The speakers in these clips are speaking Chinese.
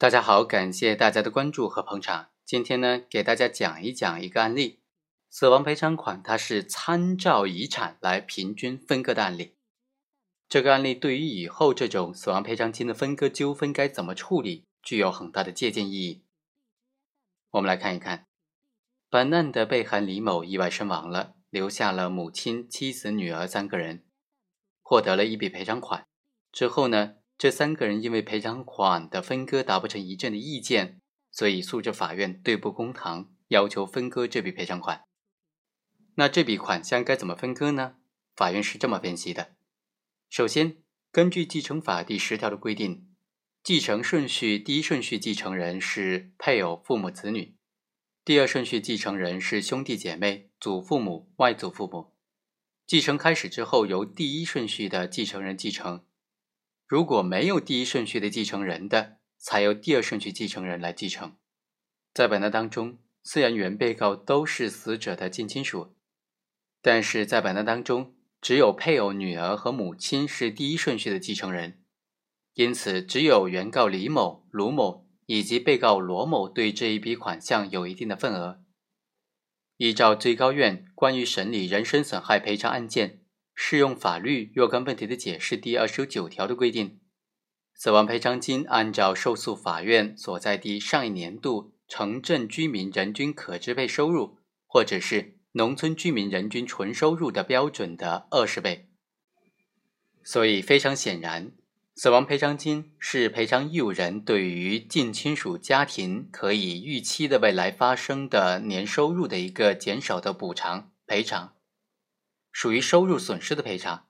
大家好，感谢大家的关注和捧场。今天呢，给大家讲一讲一个案例，死亡赔偿款它是参照遗产来平均分割的案例。这个案例对于以后这种死亡赔偿金的分割纠纷该怎么处理，具有很大的借鉴意义。我们来看一看，本案的被害人李某意外身亡了，留下了母亲、妻子、女儿三个人，获得了一笔赔偿款。之后呢？这三个人因为赔偿款的分割达不成一致的意见，所以诉至法院对簿公堂，要求分割这笔赔偿款。那这笔款项该怎么分割呢？法院是这么分析的：首先，根据继承法第十条的规定，继承顺序第一顺序继承人是配偶、父母、子女；第二顺序继承人是兄弟姐妹、祖父母、外祖父母。继承开始之后，由第一顺序的继承人继承。如果没有第一顺序的继承人的，才由第二顺序继承人来继承。在本案当中，虽然原被告都是死者的近亲属，但是在本案当中，只有配偶、女儿和母亲是第一顺序的继承人，因此只有原告李某、卢某以及被告罗某对这一笔款项有一定的份额。依照最高院关于审理人身损害赔偿案件。适用法律若干问题的解释第二十九条的规定，死亡赔偿金按照受诉法院所在地上一年度城镇居民人均可支配收入，或者是农村居民人均纯收入的标准的二十倍。所以非常显然，死亡赔偿金是赔偿义务人对于近亲属家庭可以预期的未来发生的年收入的一个减少的补偿赔偿。属于收入损失的赔偿，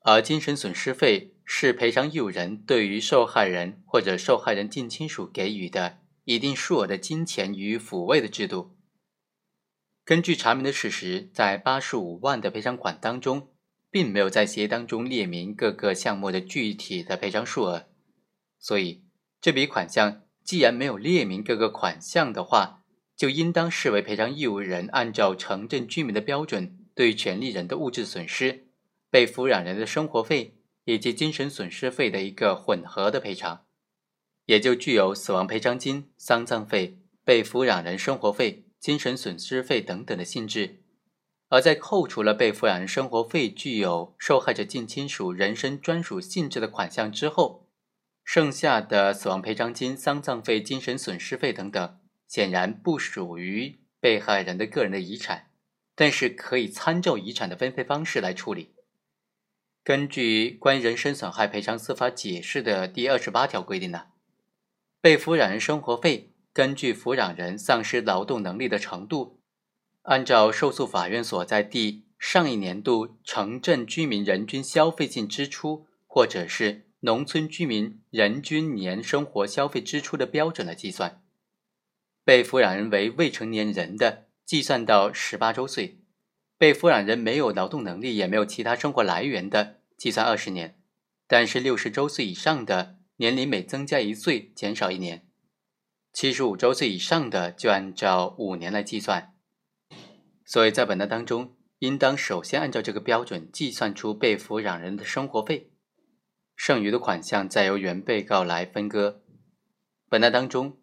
而精神损失费是赔偿义务人对于受害人或者受害人近亲属给予的一定数额的金钱予以抚慰的制度。根据查明的事实，在八十五万的赔偿款当中，并没有在协议当中列明各个项目的具体的赔偿数额，所以这笔款项既然没有列明各个款项的话，就应当视为赔偿义务人按照城镇居民的标准。对权利人的物质损失、被抚养人的生活费以及精神损失费的一个混合的赔偿，也就具有死亡赔偿金、丧葬费、被抚养人生活费、精神损失费等等的性质。而在扣除了被抚养人生活费具有受害者近亲属人身专属性质的款项之后，剩下的死亡赔偿金、丧葬费、精神损失费等等，显然不属于被害人的个人的遗产。但是可以参照遗产的分配方式来处理。根据《关于人身损害赔偿司法解释》的第二十八条规定呢，被抚养人生活费根据抚养人丧失劳动能力的程度，按照受诉法院所在地上一年度城镇居民人均消费性支出，或者是农村居民人均年生活消费支出的标准来计算。被抚养人为未成年人的。计算到十八周岁，被抚养人没有劳动能力，也没有其他生活来源的，计算二十年；但是六十周岁以上的，年龄每增加一岁减少一年；七十五周岁以上的，就按照五年来计算。所以在本案当中，应当首先按照这个标准计算出被抚养人的生活费，剩余的款项再由原被告来分割。本案当中。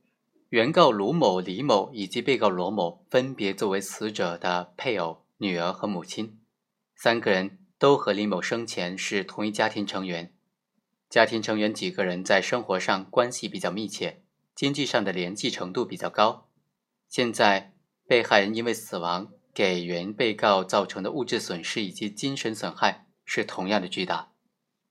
原告卢某、李某以及被告罗某分别作为死者的配偶、女儿和母亲，三个人都和李某生前是同一家庭成员。家庭成员几个人在生活上关系比较密切，经济上的联系程度比较高。现在被害人因为死亡给原被告造成的物质损失以及精神损害是同样的巨大。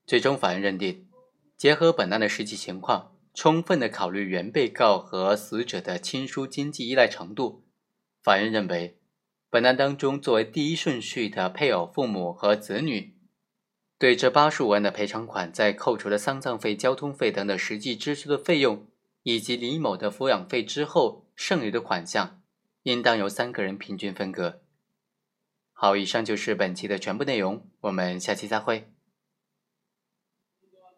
最终，法院认定，结合本案的实际情况。充分的考虑原被告和死者的亲疏经济依赖程度，法院认为，本案当中作为第一顺序的配偶、父母和子女，对这八十五万的赔偿款，在扣除了丧葬费、交通费等等实际支出的费用，以及李某的抚养费之后，剩余的款项，应当由三个人平均分割。好，以上就是本期的全部内容，我们下期再会。